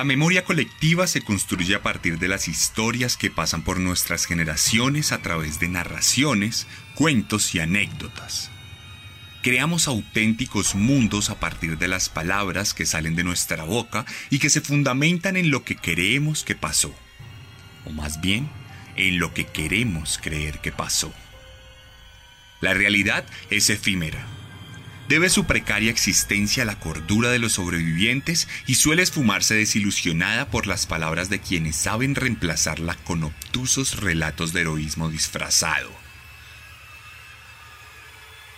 La memoria colectiva se construye a partir de las historias que pasan por nuestras generaciones a través de narraciones, cuentos y anécdotas. Creamos auténticos mundos a partir de las palabras que salen de nuestra boca y que se fundamentan en lo que creemos que pasó. O más bien, en lo que queremos creer que pasó. La realidad es efímera debe su precaria existencia a la cordura de los sobrevivientes y suele esfumarse desilusionada por las palabras de quienes saben reemplazarla con obtusos relatos de heroísmo disfrazado.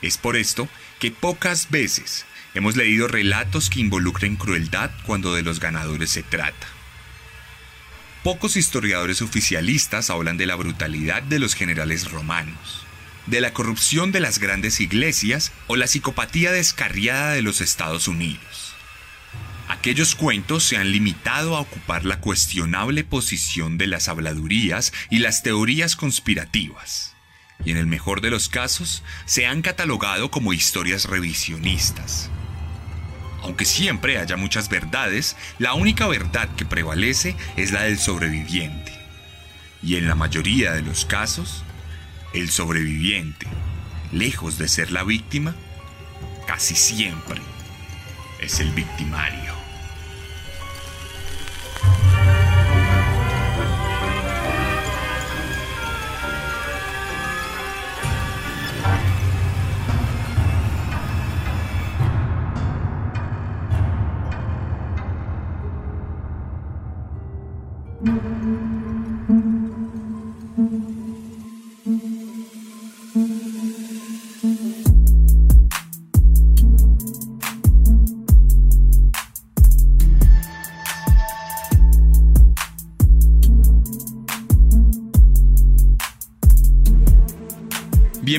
Es por esto que pocas veces hemos leído relatos que involucren crueldad cuando de los ganadores se trata. Pocos historiadores oficialistas hablan de la brutalidad de los generales romanos de la corrupción de las grandes iglesias o la psicopatía descarriada de los Estados Unidos. Aquellos cuentos se han limitado a ocupar la cuestionable posición de las habladurías y las teorías conspirativas, y en el mejor de los casos se han catalogado como historias revisionistas. Aunque siempre haya muchas verdades, la única verdad que prevalece es la del sobreviviente. Y en la mayoría de los casos, el sobreviviente, lejos de ser la víctima, casi siempre es el victimario.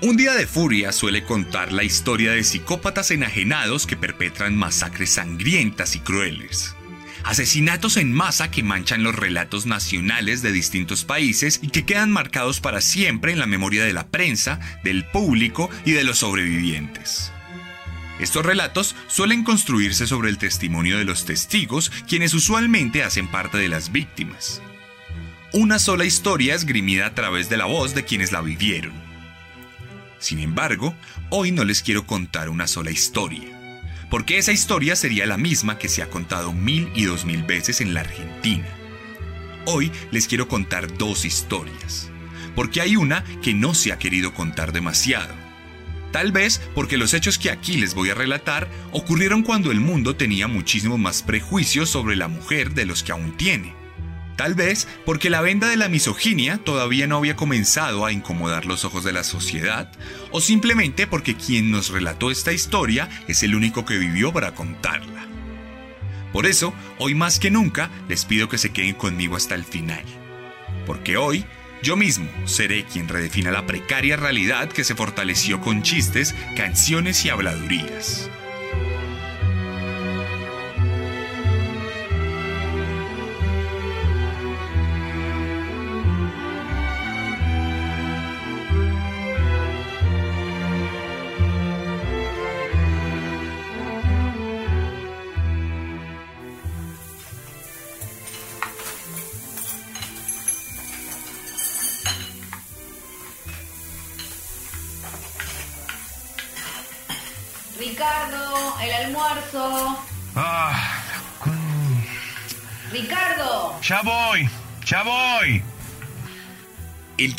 Un día de furia suele contar la historia de psicópatas enajenados que perpetran masacres sangrientas y crueles. Asesinatos en masa que manchan los relatos nacionales de distintos países y que quedan marcados para siempre en la memoria de la prensa, del público y de los sobrevivientes. Estos relatos suelen construirse sobre el testimonio de los testigos, quienes usualmente hacen parte de las víctimas. Una sola historia esgrimida a través de la voz de quienes la vivieron. Sin embargo, hoy no les quiero contar una sola historia, porque esa historia sería la misma que se ha contado mil y dos mil veces en la Argentina. Hoy les quiero contar dos historias, porque hay una que no se ha querido contar demasiado. Tal vez porque los hechos que aquí les voy a relatar ocurrieron cuando el mundo tenía muchísimo más prejuicios sobre la mujer de los que aún tiene. Tal vez porque la venda de la misoginia todavía no había comenzado a incomodar los ojos de la sociedad, o simplemente porque quien nos relató esta historia es el único que vivió para contarla. Por eso, hoy más que nunca, les pido que se queden conmigo hasta el final. Porque hoy, yo mismo seré quien redefina la precaria realidad que se fortaleció con chistes, canciones y habladurías.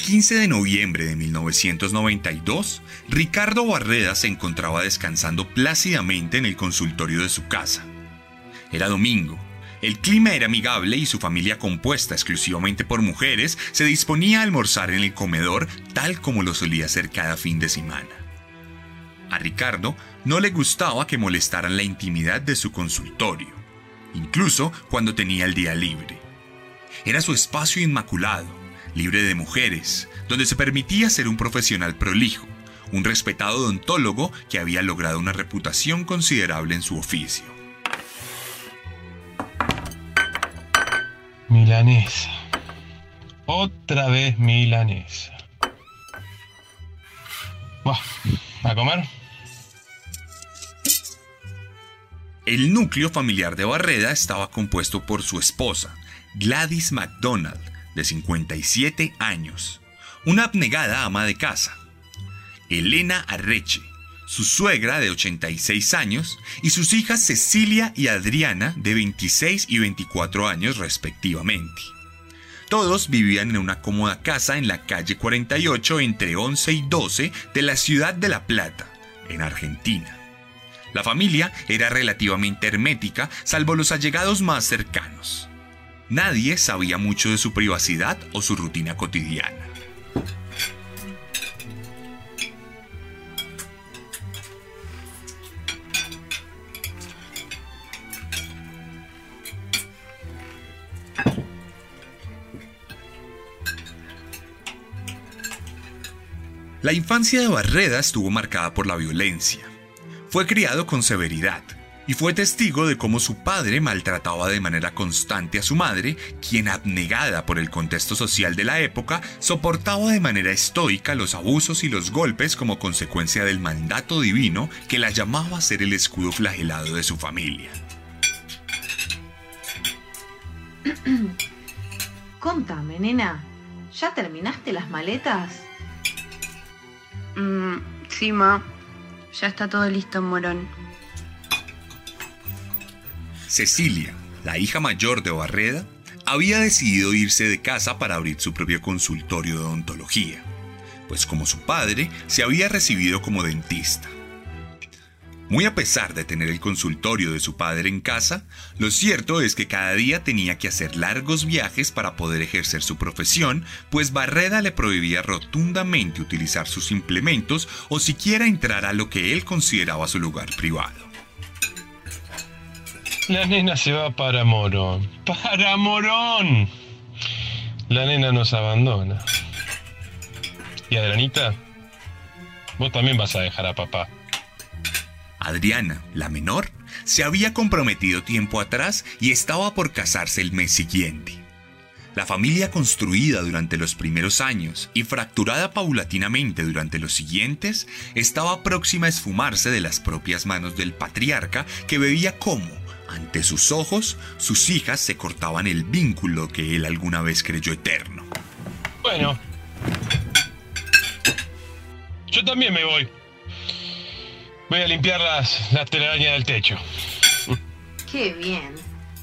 15 de noviembre de 1992, Ricardo Barreda se encontraba descansando plácidamente en el consultorio de su casa. Era domingo, el clima era amigable y su familia compuesta exclusivamente por mujeres se disponía a almorzar en el comedor tal como lo solía hacer cada fin de semana. A Ricardo no le gustaba que molestaran la intimidad de su consultorio, incluso cuando tenía el día libre. Era su espacio inmaculado, libre de mujeres, donde se permitía ser un profesional prolijo, un respetado odontólogo que había logrado una reputación considerable en su oficio. Milanesa. Otra vez milanesa. Buah, ¿A comer? El núcleo familiar de Barreda estaba compuesto por su esposa, Gladys MacDonald, de 57 años, una abnegada ama de casa, Elena Arreche, su suegra de 86 años, y sus hijas Cecilia y Adriana, de 26 y 24 años respectivamente. Todos vivían en una cómoda casa en la calle 48 entre 11 y 12 de la ciudad de La Plata, en Argentina. La familia era relativamente hermética, salvo los allegados más cercanos. Nadie sabía mucho de su privacidad o su rutina cotidiana. La infancia de Barreda estuvo marcada por la violencia. Fue criado con severidad y fue testigo de cómo su padre maltrataba de manera constante a su madre, quien abnegada por el contexto social de la época, soportaba de manera estoica los abusos y los golpes como consecuencia del mandato divino que la llamaba a ser el escudo flagelado de su familia. Contame, nena. ¿Ya terminaste las maletas? Mm, sí, ma. Ya está todo listo en Morón. Cecilia, la hija mayor de Barreda, había decidido irse de casa para abrir su propio consultorio de odontología, pues como su padre se había recibido como dentista. Muy a pesar de tener el consultorio de su padre en casa, lo cierto es que cada día tenía que hacer largos viajes para poder ejercer su profesión, pues Barreda le prohibía rotundamente utilizar sus implementos o siquiera entrar a lo que él consideraba su lugar privado. La nena se va para Morón. ¡Para Morón! La nena nos abandona. ¿Y Adrianita? Vos también vas a dejar a papá. Adriana, la menor, se había comprometido tiempo atrás y estaba por casarse el mes siguiente. La familia construida durante los primeros años y fracturada paulatinamente durante los siguientes estaba próxima a esfumarse de las propias manos del patriarca que veía cómo, ante sus ojos, sus hijas se cortaban el vínculo que él alguna vez creyó eterno. Bueno. Yo también me voy. Voy a limpiar las, las telarañas del techo. Qué bien.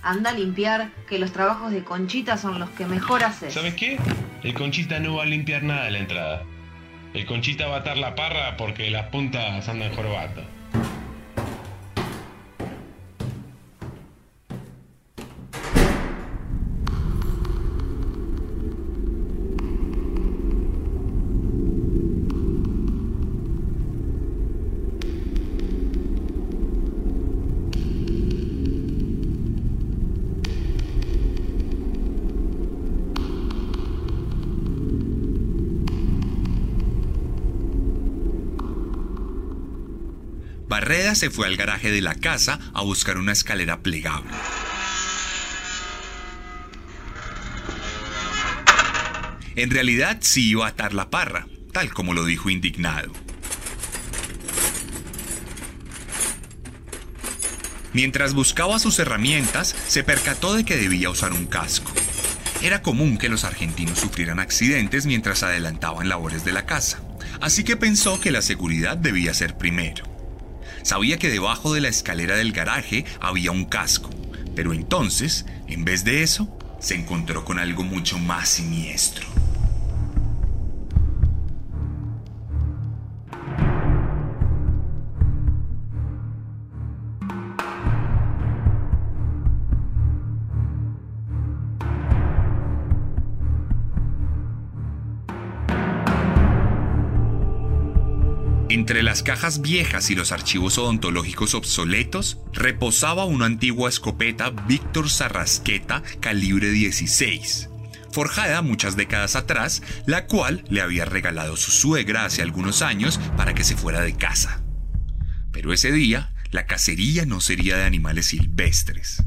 Anda a limpiar, que los trabajos de Conchita son los que mejor haces. ¿Sabes qué? El Conchita no va a limpiar nada de la entrada. El Conchita va a atar la parra porque las puntas andan jorobando. Barreda se fue al garaje de la casa a buscar una escalera plegable. En realidad sí iba a atar la parra, tal como lo dijo indignado. Mientras buscaba sus herramientas, se percató de que debía usar un casco. Era común que los argentinos sufrieran accidentes mientras adelantaban labores de la casa, así que pensó que la seguridad debía ser primero. Sabía que debajo de la escalera del garaje había un casco, pero entonces, en vez de eso, se encontró con algo mucho más siniestro. Entre las cajas viejas y los archivos odontológicos obsoletos reposaba una antigua escopeta Víctor Sarrasqueta calibre 16, forjada muchas décadas atrás, la cual le había regalado su suegra hace algunos años para que se fuera de casa. Pero ese día, la cacería no sería de animales silvestres.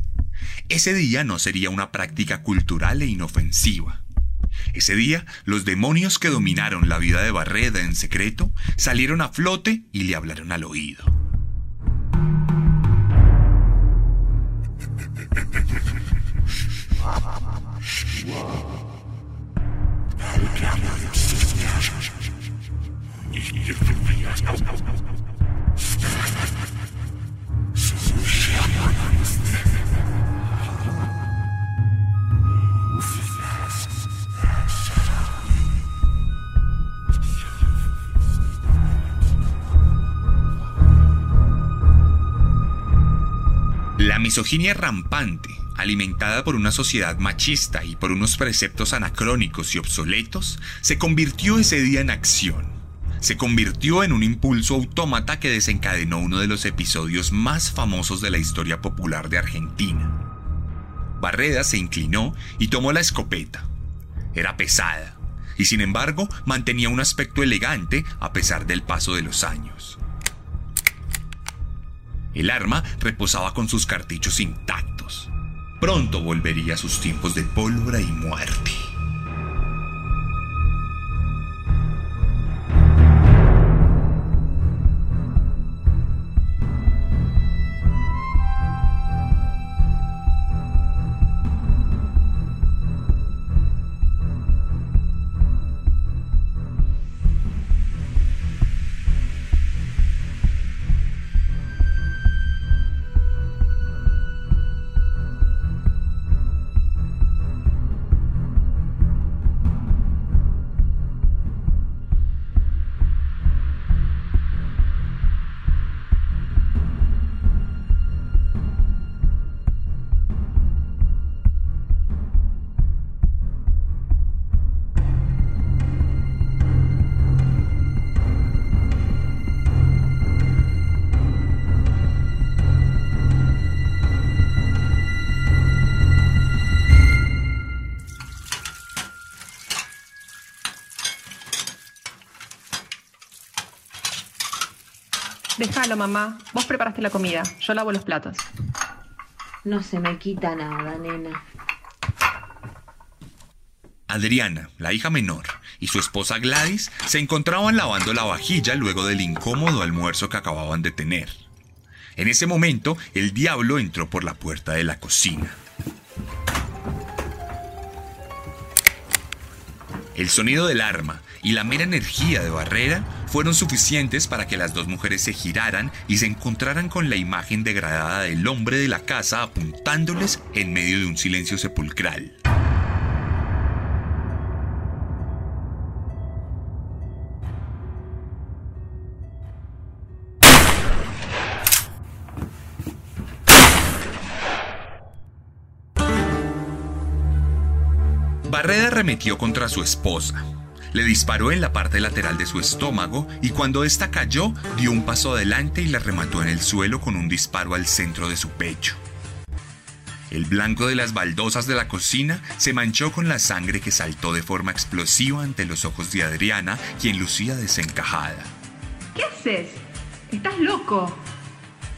Ese día no sería una práctica cultural e inofensiva. Ese día, los demonios que dominaron la vida de Barreda en secreto salieron a flote y le hablaron al oído. Misoginia rampante, alimentada por una sociedad machista y por unos preceptos anacrónicos y obsoletos, se convirtió ese día en acción. Se convirtió en un impulso autómata que desencadenó uno de los episodios más famosos de la historia popular de Argentina. Barreda se inclinó y tomó la escopeta. Era pesada, y sin embargo mantenía un aspecto elegante a pesar del paso de los años. El arma reposaba con sus cartuchos intactos. Pronto volvería a sus tiempos de pólvora y muerte. Déjalo, mamá. Vos preparaste la comida. Yo lavo los platos. No se me quita nada, nena. Adriana, la hija menor, y su esposa Gladys se encontraban lavando la vajilla luego del incómodo almuerzo que acababan de tener. En ese momento, el diablo entró por la puerta de la cocina. El sonido del arma y la mera energía de Barrera fueron suficientes para que las dos mujeres se giraran y se encontraran con la imagen degradada del hombre de la casa apuntándoles en medio de un silencio sepulcral. Barreda arremetió contra su esposa. Le disparó en la parte lateral de su estómago y cuando ésta cayó dio un paso adelante y la remató en el suelo con un disparo al centro de su pecho. El blanco de las baldosas de la cocina se manchó con la sangre que saltó de forma explosiva ante los ojos de Adriana, quien lucía desencajada. ¿Qué haces? Estás loco.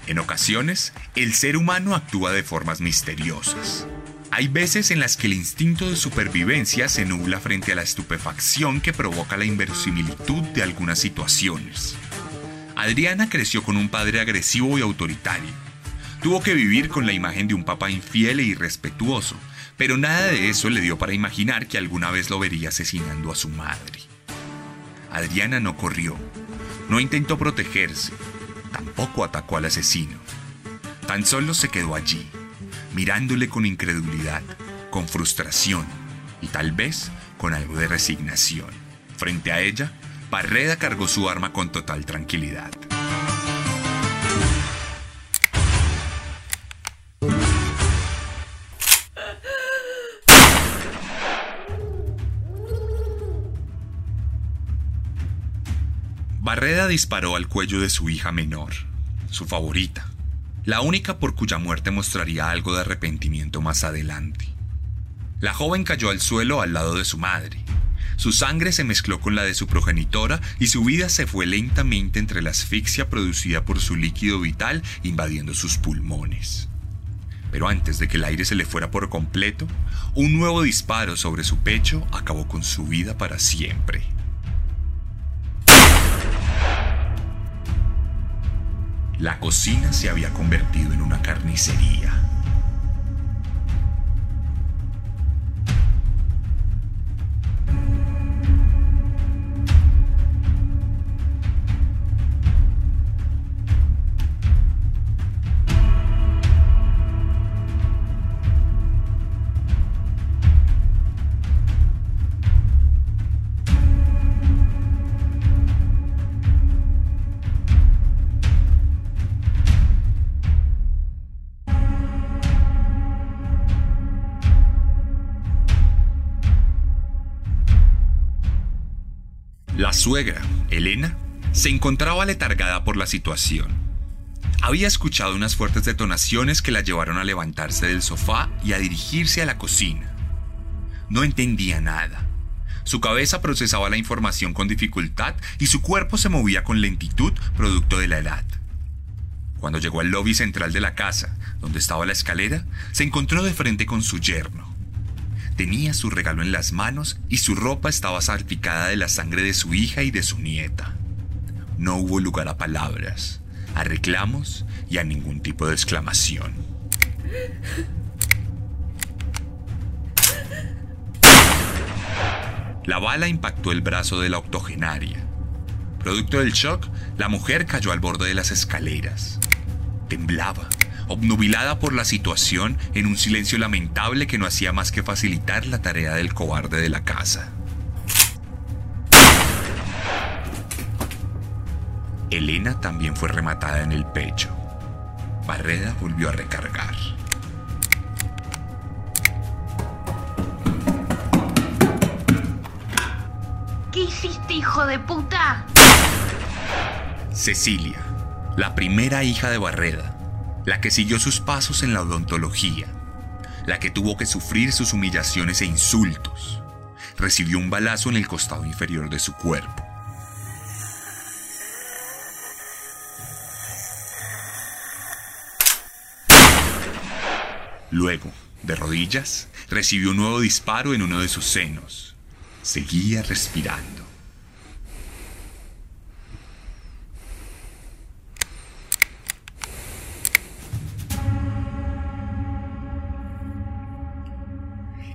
En ocasiones, el ser humano actúa de formas misteriosas. Hay veces en las que el instinto de supervivencia se nubla frente a la estupefacción que provoca la inverosimilitud de algunas situaciones. Adriana creció con un padre agresivo y autoritario. Tuvo que vivir con la imagen de un papá infiel e irrespetuoso, pero nada de eso le dio para imaginar que alguna vez lo vería asesinando a su madre. Adriana no corrió, no intentó protegerse, tampoco atacó al asesino. Tan solo se quedó allí, mirándole con incredulidad, con frustración y tal vez con algo de resignación. Frente a ella, Barreda cargó su arma con total tranquilidad. Barreda disparó al cuello de su hija menor, su favorita, la única por cuya muerte mostraría algo de arrepentimiento más adelante. La joven cayó al suelo al lado de su madre. Su sangre se mezcló con la de su progenitora y su vida se fue lentamente entre la asfixia producida por su líquido vital invadiendo sus pulmones. Pero antes de que el aire se le fuera por completo, un nuevo disparo sobre su pecho acabó con su vida para siempre. La cocina se había convertido en una carnicería. La suegra, Elena, se encontraba letargada por la situación. Había escuchado unas fuertes detonaciones que la llevaron a levantarse del sofá y a dirigirse a la cocina. No entendía nada. Su cabeza procesaba la información con dificultad y su cuerpo se movía con lentitud producto de la edad. Cuando llegó al lobby central de la casa, donde estaba la escalera, se encontró de frente con su yerno. Tenía su regalo en las manos y su ropa estaba salpicada de la sangre de su hija y de su nieta. No hubo lugar a palabras, a reclamos y a ningún tipo de exclamación. La bala impactó el brazo de la octogenaria. Producto del shock, la mujer cayó al borde de las escaleras. Temblaba, obnubilada por la situación en un silencio lamentable que no hacía más que facilitar la tarea del cobarde de la casa. Elena también fue rematada en el pecho. Barreda volvió a recargar. ¿Qué hiciste, hijo de puta? Cecilia, la primera hija de Barreda, la que siguió sus pasos en la odontología, la que tuvo que sufrir sus humillaciones e insultos, recibió un balazo en el costado inferior de su cuerpo. Luego, de rodillas, recibió un nuevo disparo en uno de sus senos. Seguía respirando.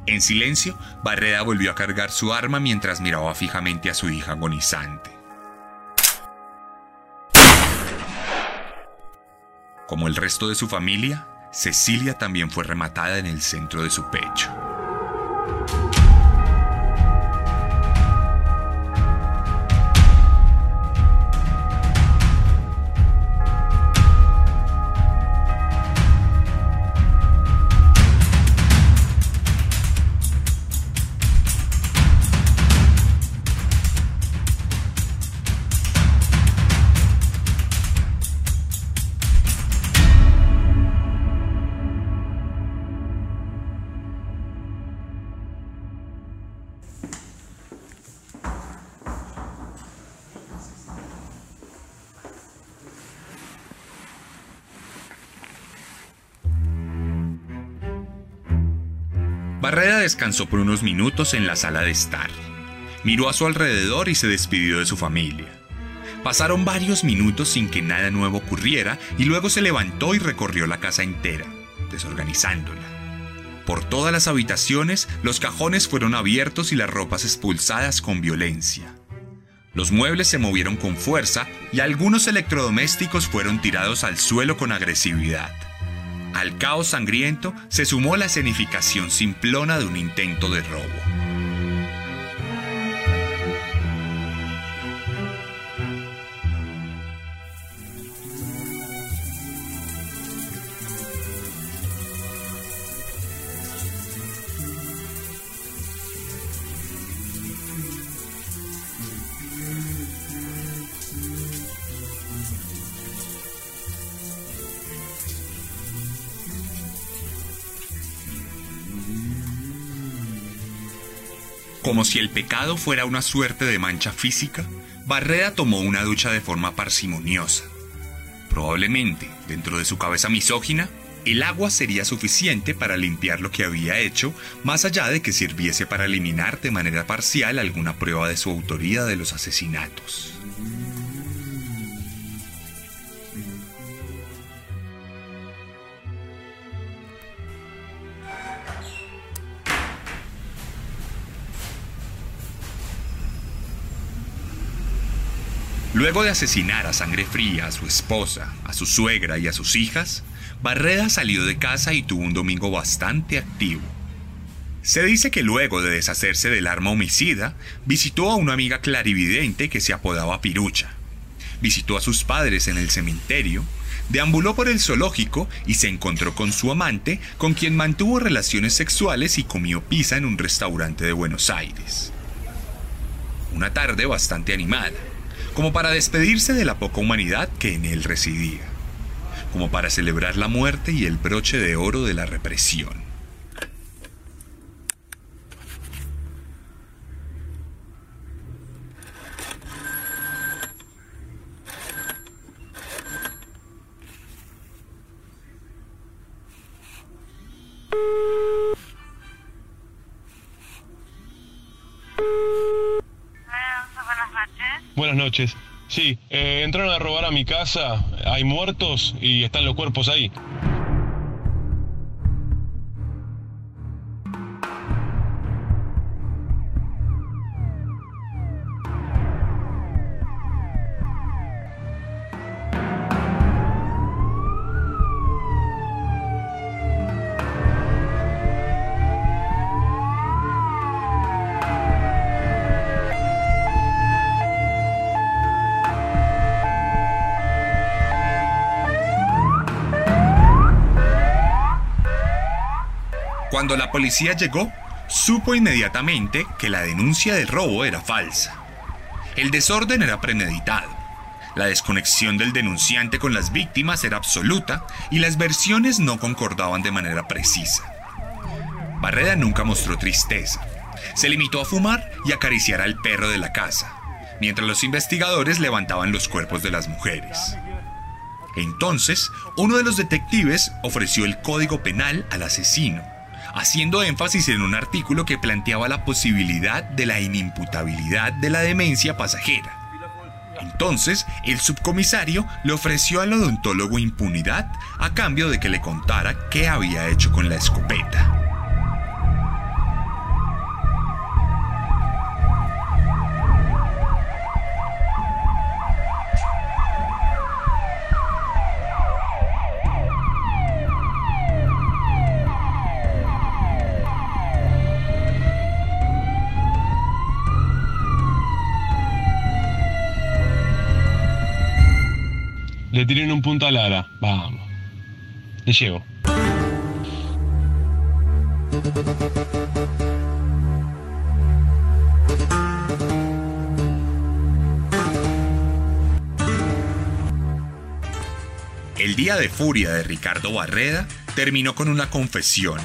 En silencio, Barreda volvió a cargar su arma mientras miraba fijamente a su hija agonizante. Como el resto de su familia, Cecilia también fue rematada en el centro de su pecho. Barreda descansó por unos minutos en la sala de estar. Miró a su alrededor y se despidió de su familia. Pasaron varios minutos sin que nada nuevo ocurriera y luego se levantó y recorrió la casa entera, desorganizándola. Por todas las habitaciones, los cajones fueron abiertos y las ropas expulsadas con violencia. Los muebles se movieron con fuerza y algunos electrodomésticos fueron tirados al suelo con agresividad. Al caos sangriento se sumó la escenificación simplona de un intento de robo. Como si el pecado fuera una suerte de mancha física, Barreda tomó una ducha de forma parsimoniosa. Probablemente, dentro de su cabeza misógina, el agua sería suficiente para limpiar lo que había hecho, más allá de que sirviese para eliminar de manera parcial alguna prueba de su autoría de los asesinatos. Luego de asesinar a sangre fría a su esposa, a su suegra y a sus hijas, Barreda salió de casa y tuvo un domingo bastante activo. Se dice que luego de deshacerse del arma homicida, visitó a una amiga clarividente que se apodaba Pirucha. Visitó a sus padres en el cementerio, deambuló por el zoológico y se encontró con su amante, con quien mantuvo relaciones sexuales y comió pizza en un restaurante de Buenos Aires. Una tarde bastante animada como para despedirse de la poca humanidad que en él residía, como para celebrar la muerte y el broche de oro de la represión. Buenas noches. Sí, eh, entraron a robar a mi casa, hay muertos y están los cuerpos ahí. Cuando la policía llegó, supo inmediatamente que la denuncia del robo era falsa. El desorden era premeditado. La desconexión del denunciante con las víctimas era absoluta y las versiones no concordaban de manera precisa. Barreda nunca mostró tristeza. Se limitó a fumar y acariciar al perro de la casa, mientras los investigadores levantaban los cuerpos de las mujeres. Entonces, uno de los detectives ofreció el código penal al asesino haciendo énfasis en un artículo que planteaba la posibilidad de la inimputabilidad de la demencia pasajera. Entonces, el subcomisario le ofreció al odontólogo impunidad a cambio de que le contara qué había hecho con la escopeta. Le tiré en un punto a Lara. Vamos. Le llevo. El día de furia de Ricardo Barreda terminó con una confesión,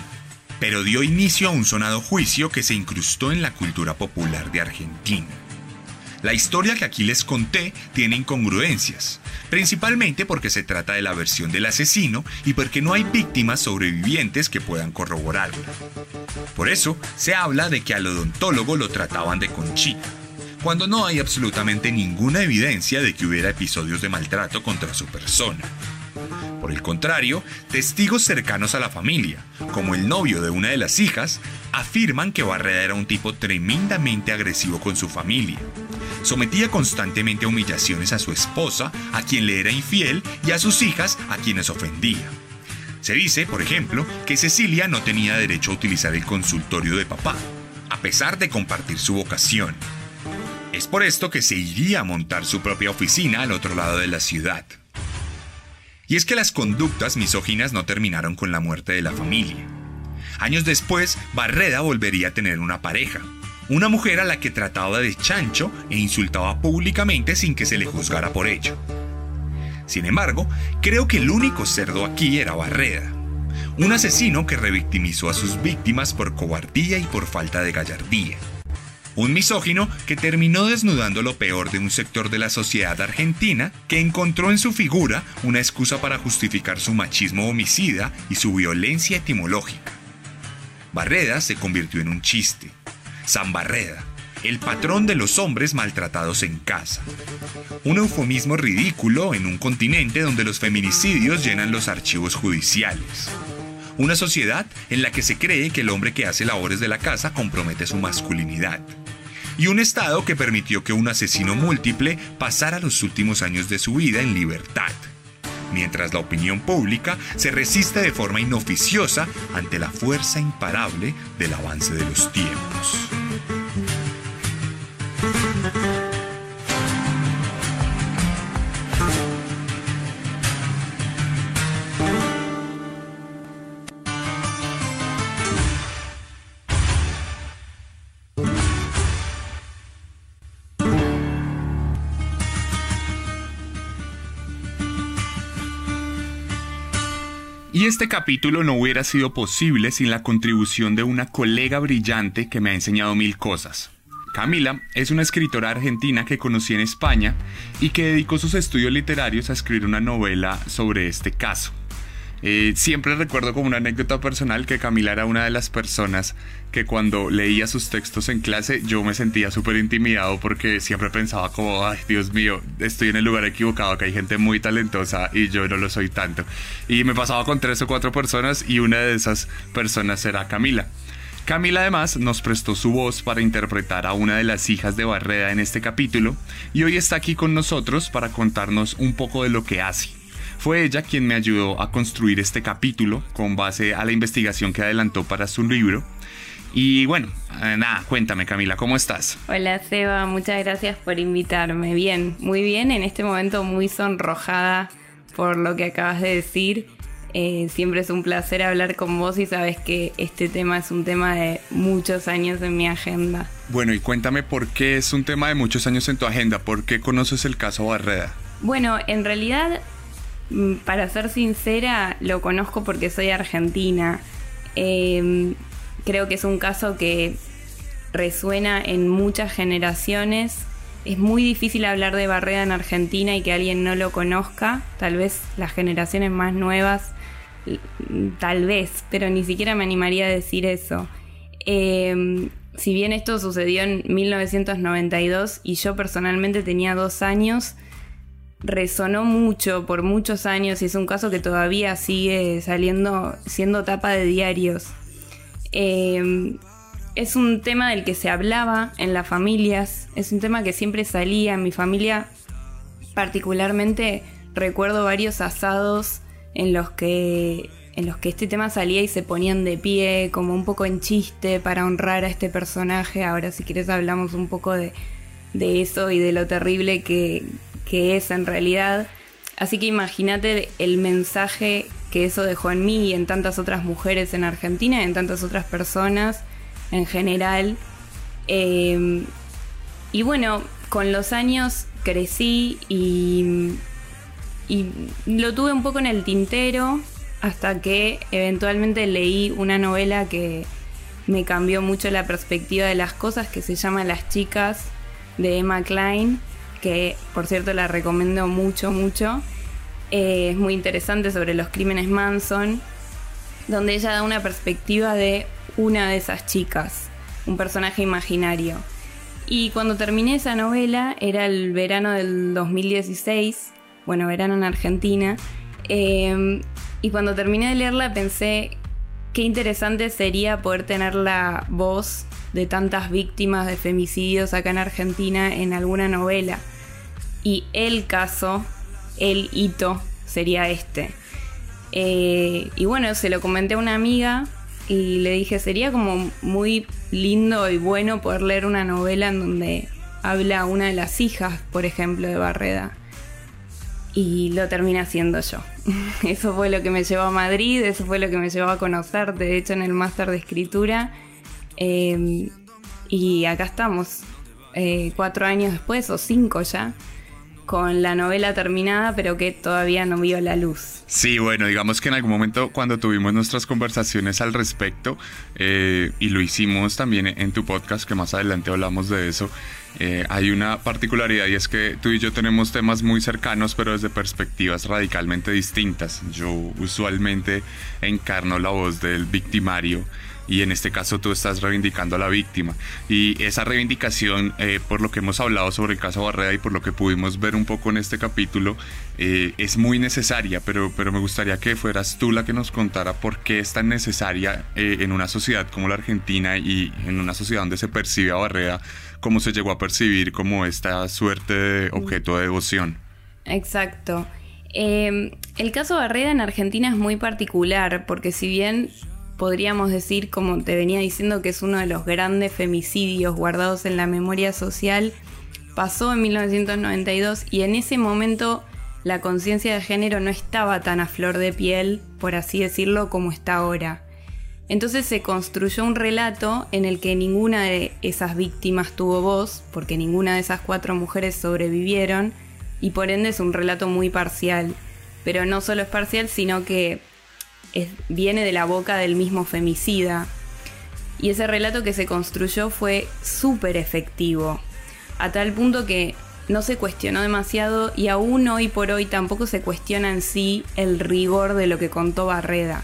pero dio inicio a un sonado juicio que se incrustó en la cultura popular de Argentina. La historia que aquí les conté tiene incongruencias, principalmente porque se trata de la versión del asesino y porque no hay víctimas sobrevivientes que puedan corroborarla. Por eso se habla de que al odontólogo lo trataban de conchita, cuando no hay absolutamente ninguna evidencia de que hubiera episodios de maltrato contra su persona. Por el contrario, testigos cercanos a la familia, como el novio de una de las hijas, afirman que Barreda era un tipo tremendamente agresivo con su familia. Sometía constantemente a humillaciones a su esposa, a quien le era infiel, y a sus hijas, a quienes ofendía. Se dice, por ejemplo, que Cecilia no tenía derecho a utilizar el consultorio de papá, a pesar de compartir su vocación. Es por esto que se iría a montar su propia oficina al otro lado de la ciudad. Y es que las conductas misóginas no terminaron con la muerte de la familia. Años después, Barreda volvería a tener una pareja, una mujer a la que trataba de chancho e insultaba públicamente sin que se le juzgara por ello. Sin embargo, creo que el único cerdo aquí era Barreda, un asesino que revictimizó a sus víctimas por cobardía y por falta de gallardía. Un misógino que terminó desnudando lo peor de un sector de la sociedad argentina que encontró en su figura una excusa para justificar su machismo homicida y su violencia etimológica. Barreda se convirtió en un chiste. San Barreda, el patrón de los hombres maltratados en casa. Un eufemismo ridículo en un continente donde los feminicidios llenan los archivos judiciales. Una sociedad en la que se cree que el hombre que hace labores de la casa compromete su masculinidad y un Estado que permitió que un asesino múltiple pasara los últimos años de su vida en libertad, mientras la opinión pública se resiste de forma inoficiosa ante la fuerza imparable del avance de los tiempos. Este capítulo no hubiera sido posible sin la contribución de una colega brillante que me ha enseñado mil cosas. Camila es una escritora argentina que conocí en España y que dedicó sus estudios literarios a escribir una novela sobre este caso. Eh, siempre recuerdo como una anécdota personal que Camila era una de las personas que cuando leía sus textos en clase yo me sentía súper intimidado porque siempre pensaba como, ay Dios mío, estoy en el lugar equivocado, que hay gente muy talentosa y yo no lo soy tanto. Y me pasaba con tres o cuatro personas y una de esas personas era Camila. Camila además nos prestó su voz para interpretar a una de las hijas de Barreda en este capítulo y hoy está aquí con nosotros para contarnos un poco de lo que hace. Fue ella quien me ayudó a construir este capítulo con base a la investigación que adelantó para su libro. Y bueno, eh, nada, cuéntame Camila, ¿cómo estás? Hola Seba, muchas gracias por invitarme. Bien, muy bien, en este momento muy sonrojada por lo que acabas de decir. Eh, siempre es un placer hablar con vos y sabes que este tema es un tema de muchos años en mi agenda. Bueno, y cuéntame por qué es un tema de muchos años en tu agenda, por qué conoces el caso Barreda. Bueno, en realidad para ser sincera, lo conozco porque soy argentina. Em, creo que es un caso que resuena en muchas generaciones. Es muy difícil hablar de Barreda en Argentina y que alguien no lo conozca. Tal vez las generaciones más nuevas, tal vez, pero ni siquiera me animaría a decir eso. Em, si bien esto sucedió en 1992 y yo personalmente tenía dos años, resonó mucho por muchos años y es un caso que todavía sigue saliendo, siendo tapa de diarios. Em, es un tema del que se hablaba en las familias, es un tema que siempre salía en mi familia, particularmente recuerdo varios asados en los que en los que este tema salía y se ponían de pie como un poco en chiste para honrar a este personaje. Ahora si quieres hablamos un poco de, de eso y de lo terrible que, que es en realidad. Así que imagínate el mensaje que eso dejó en mí y en tantas otras mujeres en Argentina y en tantas otras personas en general. Em, y bueno, con los años crecí y, y lo tuve un poco en el tintero hasta que eventualmente leí una novela que me cambió mucho la perspectiva de las cosas que se llama Las chicas de Emma Klein, que por cierto la recomiendo mucho, mucho. Eh, es muy interesante sobre los crímenes Manson, donde ella da una perspectiva de una de esas chicas, un personaje imaginario. Y cuando terminé esa novela, era el verano del 2016, bueno, verano en Argentina, eh, y cuando terminé de leerla pensé qué interesante sería poder tener la voz de tantas víctimas de femicidios acá en Argentina en alguna novela. Y el caso, el hito, sería este. Eh, y bueno, se lo comenté a una amiga y le dije, sería como muy lindo y bueno poder leer una novela en donde habla una de las hijas, por ejemplo, de Barreda. Y lo terminé haciendo yo. Eso fue lo que me llevó a Madrid, eso fue lo que me llevó a conocerte, de hecho, en el máster de escritura. Eh, y acá estamos, eh, cuatro años después, o cinco ya, con la novela terminada, pero que todavía no vio la luz. Sí, bueno, digamos que en algún momento cuando tuvimos nuestras conversaciones al respecto, eh, y lo hicimos también en tu podcast, que más adelante hablamos de eso, eh, hay una particularidad y es que tú y yo tenemos temas muy cercanos, pero desde perspectivas radicalmente distintas. Yo usualmente encarno la voz del victimario y en este caso tú estás reivindicando a la víctima. Y esa reivindicación, eh, por lo que hemos hablado sobre el caso Barreda y por lo que pudimos ver un poco en este capítulo, eh, es muy necesaria, pero, pero me gustaría que fueras tú la que nos contara por qué es tan necesaria eh, en una sociedad como la Argentina y en una sociedad donde se percibe a Barreda como se llegó a percibir como esta suerte de objeto de devoción. Exacto. el caso Barreda en Argentina es muy particular porque si bien podríamos decir, como te venía diciendo, que es uno de los grandes femicidios guardados en la memoria social. Pasó en 1992 y en ese momento la conciencia de género no estaba tan a flor de piel, por así decirlo, como está ahora. Entonces se construyó un relato en el que ninguna de esas víctimas tuvo voz, porque ninguna de esas cuatro mujeres sobrevivieron, y por ende es un relato muy parcial. Pero no solo es parcial, sino que viene de la boca del mismo femicida. Y ese relato que se construyó fue súper efectivo, a tal punto que no se cuestionó demasiado y aún hoy por hoy tampoco se cuestiona en sí el rigor de lo que contó Barreda.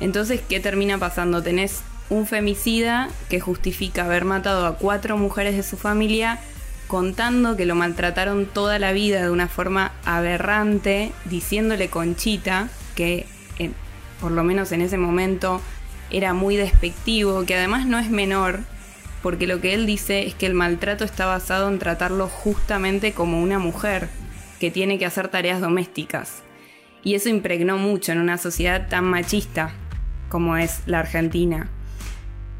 Entonces, ¿qué termina pasando? Tenés un femicida que justifica haber matado a cuatro mujeres de su familia contando que lo maltrataron toda la vida de una forma aberrante, diciéndole Conchita, que por lo menos en ese momento, era muy despectivo, que además no es menor, porque lo que él dice es que el maltrato está basado en tratarlo justamente como una mujer que tiene que hacer tareas domésticas. Y eso impregnó mucho en una sociedad tan machista como es la Argentina.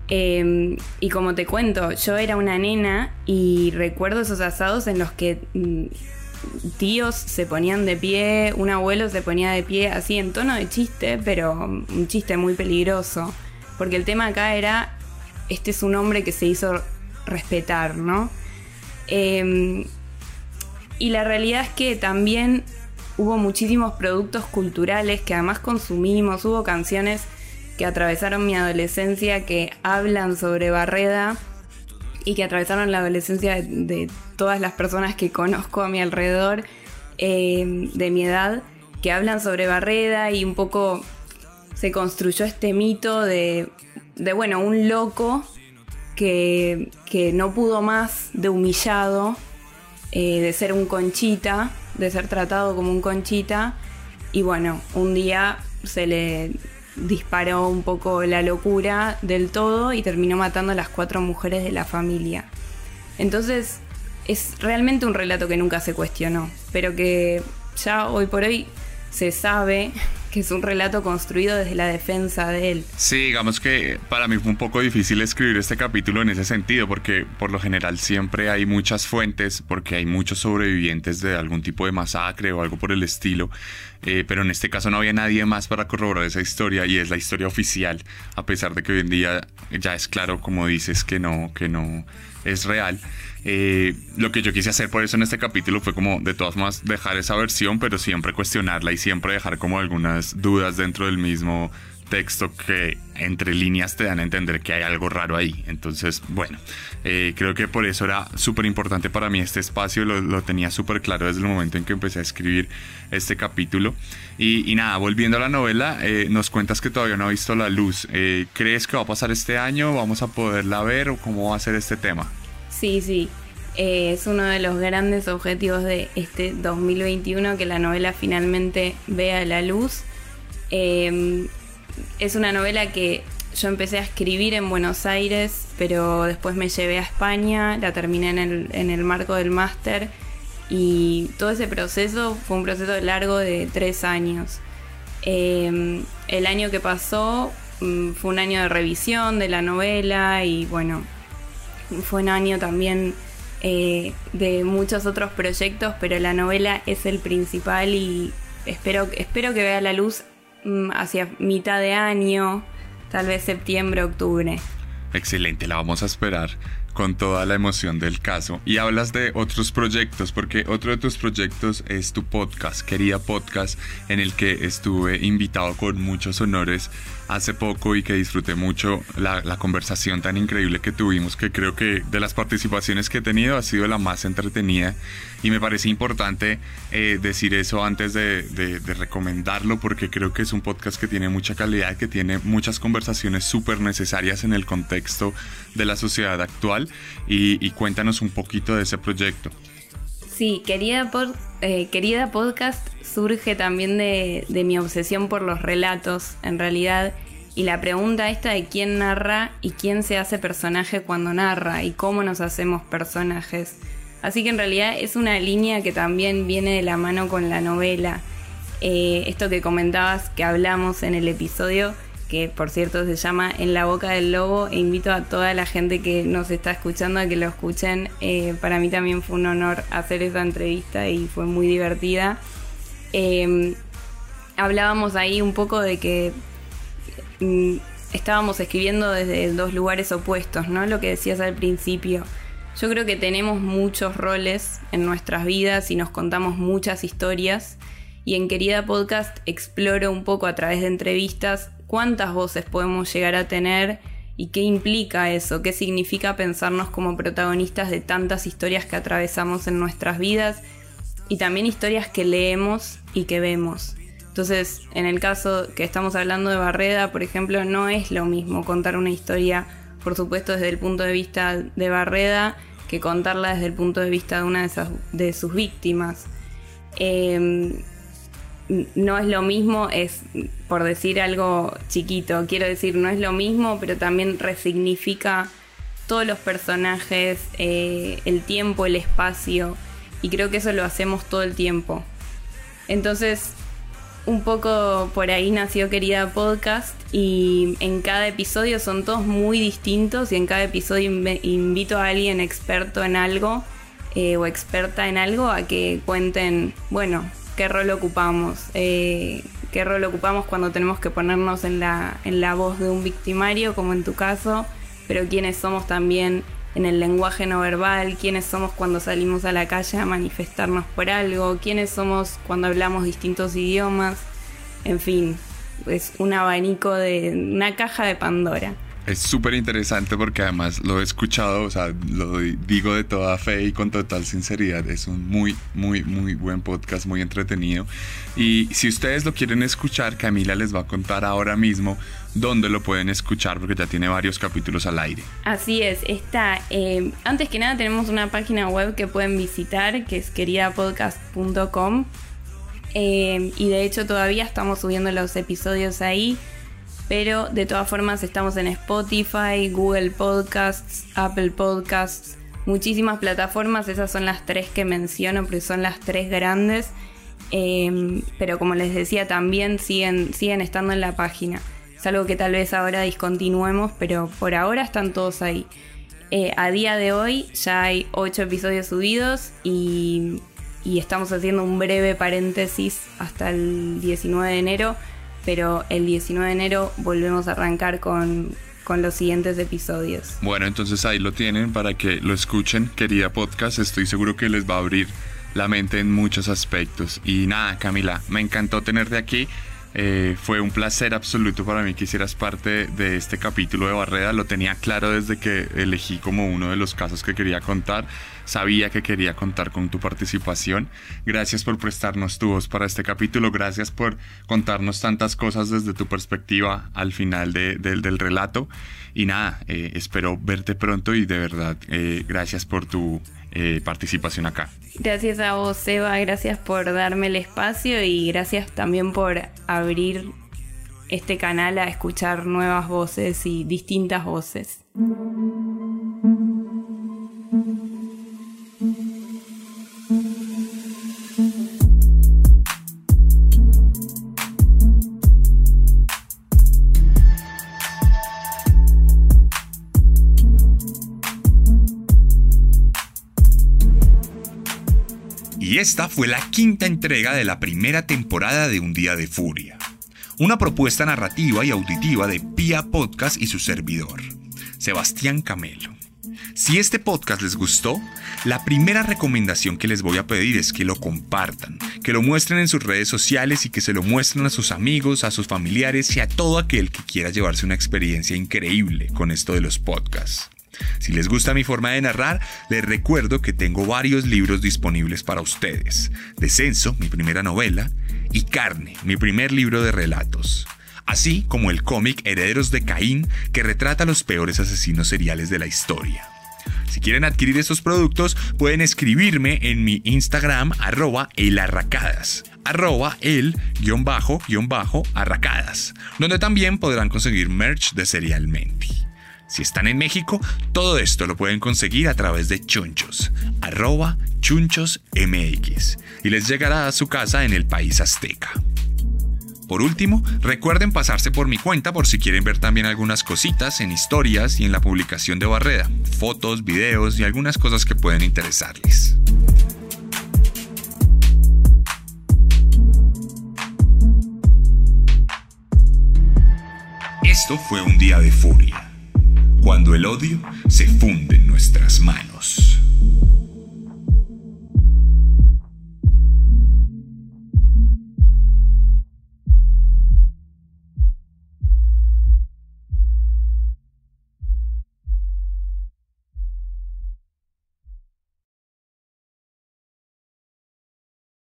Em, y como te cuento, yo era una nena y recuerdo esos asados en los que mm, tíos se ponían de pie, un abuelo se ponía de pie así en tono de chiste, pero un chiste muy peligroso. Porque el tema acá era, este es un hombre que se hizo respetar, ¿no? Em, y la realidad es que también hubo muchísimos productos culturales que además consumimos, hubo canciones que atravesaron mi adolescencia que hablan sobre Barreda y que atravesaron la adolescencia de, todas las personas que conozco a mi alrededor eh, de mi edad, que hablan sobre Barreda y un poco se construyó este mito de, de bueno, un loco que, que, no pudo más de humillado, eh, de ser un conchita, de ser tratado como un conchita, y bueno, un día se le disparó un poco la locura del todo y terminó matando a las cuatro mujeres de la familia. Entonces, es realmente un relato que nunca se cuestionó, pero que ya hoy por hoy se sabe que es un relato construido desde la defensa de él. Sí, digamos que para mí fue un poco difícil escribir este capítulo en ese sentido, porque por lo general siempre hay muchas fuentes, porque hay muchos sobrevivientes de algún tipo de masacre o algo por el estilo, eh, pero en este caso no había nadie más para corroborar esa historia y es la historia oficial, a pesar de que hoy en día ya es claro, como dices, que no, que no es real. Eh, lo que yo quise hacer por eso en este capítulo fue como de todas formas dejar esa versión, pero siempre cuestionarla y siempre dejar como algunas dudas dentro del mismo texto que entre líneas te dan a entender que hay algo raro ahí. Entonces, bueno, eh, creo que por eso era súper importante para mí este espacio, lo, tenía súper claro desde el momento en que empecé a escribir este capítulo. Y, nada, volviendo a la novela, eh, nos cuentas que todavía no ha visto la luz. Eh, ¿Crees que va a pasar este año? ¿Vamos a poderla ver o cómo va a ser este tema? Sí, sí. es uno de los grandes objetivos de este 2021 que la novela finalmente vea la luz. Es una novela que yo empecé a escribir en Buenos Aires, pero después me llevé a España, la terminé en el, en el marco del máster y todo ese proceso fue un proceso largo de tres años. Em, el año que pasó mm, fue un año de revisión de la novela y bueno, fue un año también eh, de muchos otros proyectos, pero la novela es el principal y espero, espero que vea la luz hacia mitad de año, tal vez septiembre, octubre. Excelente, la vamos a esperar con toda la emoción del caso. Y hablas de otros proyectos, porque otro de tus proyectos es tu podcast, querida podcast, en el que estuve invitado con muchos honores hace poco y que disfruté mucho la, conversación tan increíble que tuvimos, que creo que de las participaciones que he tenido ha sido la más entretenida y me parece importante eh, decir eso antes de, recomendarlo porque creo que es un podcast que tiene mucha calidad, que tiene muchas conversaciones súper necesarias en el contexto de la sociedad actual y, cuéntanos un poquito de ese proyecto. Sí, querida, eh, querida podcast surge también de, mi obsesión por los relatos, en realidad, y la pregunta esta de quién narra y quién se hace personaje cuando narra y cómo nos hacemos personajes. Así que en realidad es una línea que también viene de la mano con la novela. Eh, esto que comentabas, que hablamos en el episodio, que por cierto se llama En la boca del lobo, e invito a toda la gente que nos está escuchando a que lo escuchen. Eh, para mí también fue un honor hacer esa entrevista y fue muy divertida. Eh, hablábamos ahí un poco de que mm, estábamos escribiendo desde dos lugares opuestos, ¿no? Lo que decías al principio. Yo creo que tenemos muchos roles en nuestras vidas y nos contamos muchas historias. Y en Querida Podcast exploro un poco a través de entrevistas cuántas voces podemos llegar a tener y qué implica eso, qué significa pensarnos como protagonistas de tantas historias que atravesamos en nuestras vidas y también historias que leemos y que vemos. Entonces, en el caso que estamos hablando de Barreda, por ejemplo, no es lo mismo contar una historia, por supuesto, desde el punto de vista de Barreda, que contarla desde el punto de vista de una de, sus víctimas. Em, no es lo mismo, es por decir algo chiquito, quiero decir, no es lo mismo, pero también resignifica todos los personajes, eh, el tiempo, el espacio, y creo que eso lo hacemos todo el tiempo. Entonces, un poco por ahí nació Querida Podcast y en cada episodio son todos muy distintos y en cada episodio invito a alguien experto en algo eh, o experta en algo a que cuenten, bueno, qué rol ocupamos, eh, qué rol ocupamos cuando tenemos que ponernos en la, en la voz de un victimario, como en tu caso, pero quiénes somos también en el lenguaje no verbal, quiénes somos cuando salimos a la calle a manifestarnos por algo, quiénes somos cuando hablamos distintos idiomas, en fin, es un abanico de una caja de Pandora. Es súper interesante porque además lo he escuchado, o sea, lo digo de toda fe y con total sinceridad. Es un muy, muy, muy buen podcast, muy entretenido. Y si ustedes lo quieren escuchar, Camila les va a contar ahora mismo dónde lo pueden escuchar porque ya tiene varios capítulos al aire. Así es, está. Eh, antes que nada tenemos una página web que pueden visitar que es queridapodcast.com. Eh, y de hecho todavía estamos subiendo los episodios ahí pero de todas formas estamos en Spotify, Google Podcasts, Apple Podcasts, muchísimas plataformas, esas son las tres que menciono porque son las tres grandes, em, pero como les decía también siguen, siguen estando en la página. Es algo que tal vez ahora discontinuemos, pero por ahora están todos ahí. Eh, a día de hoy ya hay ocho episodios subidos y estamos haciendo un breve paréntesis hasta el 19 de enero pero el 19 de enero volvemos a arrancar con, los siguientes episodios. Bueno, entonces ahí lo tienen para que lo escuchen, querida podcast, estoy seguro que les va a abrir la mente en muchos aspectos. Y nada, Camila, me encantó tenerte aquí. Eh, fue un placer absoluto para mí que hicieras parte de este capítulo de Barreda. Lo tenía claro desde que elegí como uno de los casos que quería contar. Sabía que quería contar con tu participación. Gracias por prestarnos tu voz para este capítulo. Gracias por contarnos tantas cosas desde tu perspectiva al final del relato. Y nada, eh, espero verte pronto y de verdad, eh, gracias por tu eh, participación acá. Gracias a vos, Eva, gracias por darme el espacio y gracias también por abrir este canal a escuchar nuevas voces y distintas voces. Y esta fue la quinta entrega de la primera temporada de Un Día de Furia. Una propuesta narrativa y auditiva de Pia Podcast y su servidor, Sebastián Camelo. Si este podcast les gustó, la primera recomendación que les voy a pedir es que lo compartan, que lo muestren en sus redes sociales y que se lo muestren a sus amigos, a sus familiares y a todo aquel que quiera llevarse una experiencia increíble con esto de los podcasts. Si les gusta mi forma de narrar, les recuerdo que tengo varios libros disponibles para ustedes. Descenso, mi primera novela, y Carne, mi primer libro de relatos. Así como el cómic Herederos de Caín, que retrata los peores asesinos seriales de la historia. Si quieren adquirir estos productos, pueden escribirme en mi Instagram arroba elarracadas arroba el guion bajo guion bajo arracadas, donde también podrán conseguir merch de Serialmente. Si están en México, todo esto lo pueden conseguir a través de Chunchos, arroba chunchosmx, y les llegará a su casa en el país azteca. Por último, recuerden pasarse por mi cuenta por si quieren ver también algunas cositas en historias y en la publicación de Barreda, fotos, videos y algunas cosas que pueden interesarles. Esto fue un día de furia cuando el odio se funde en nuestras manos.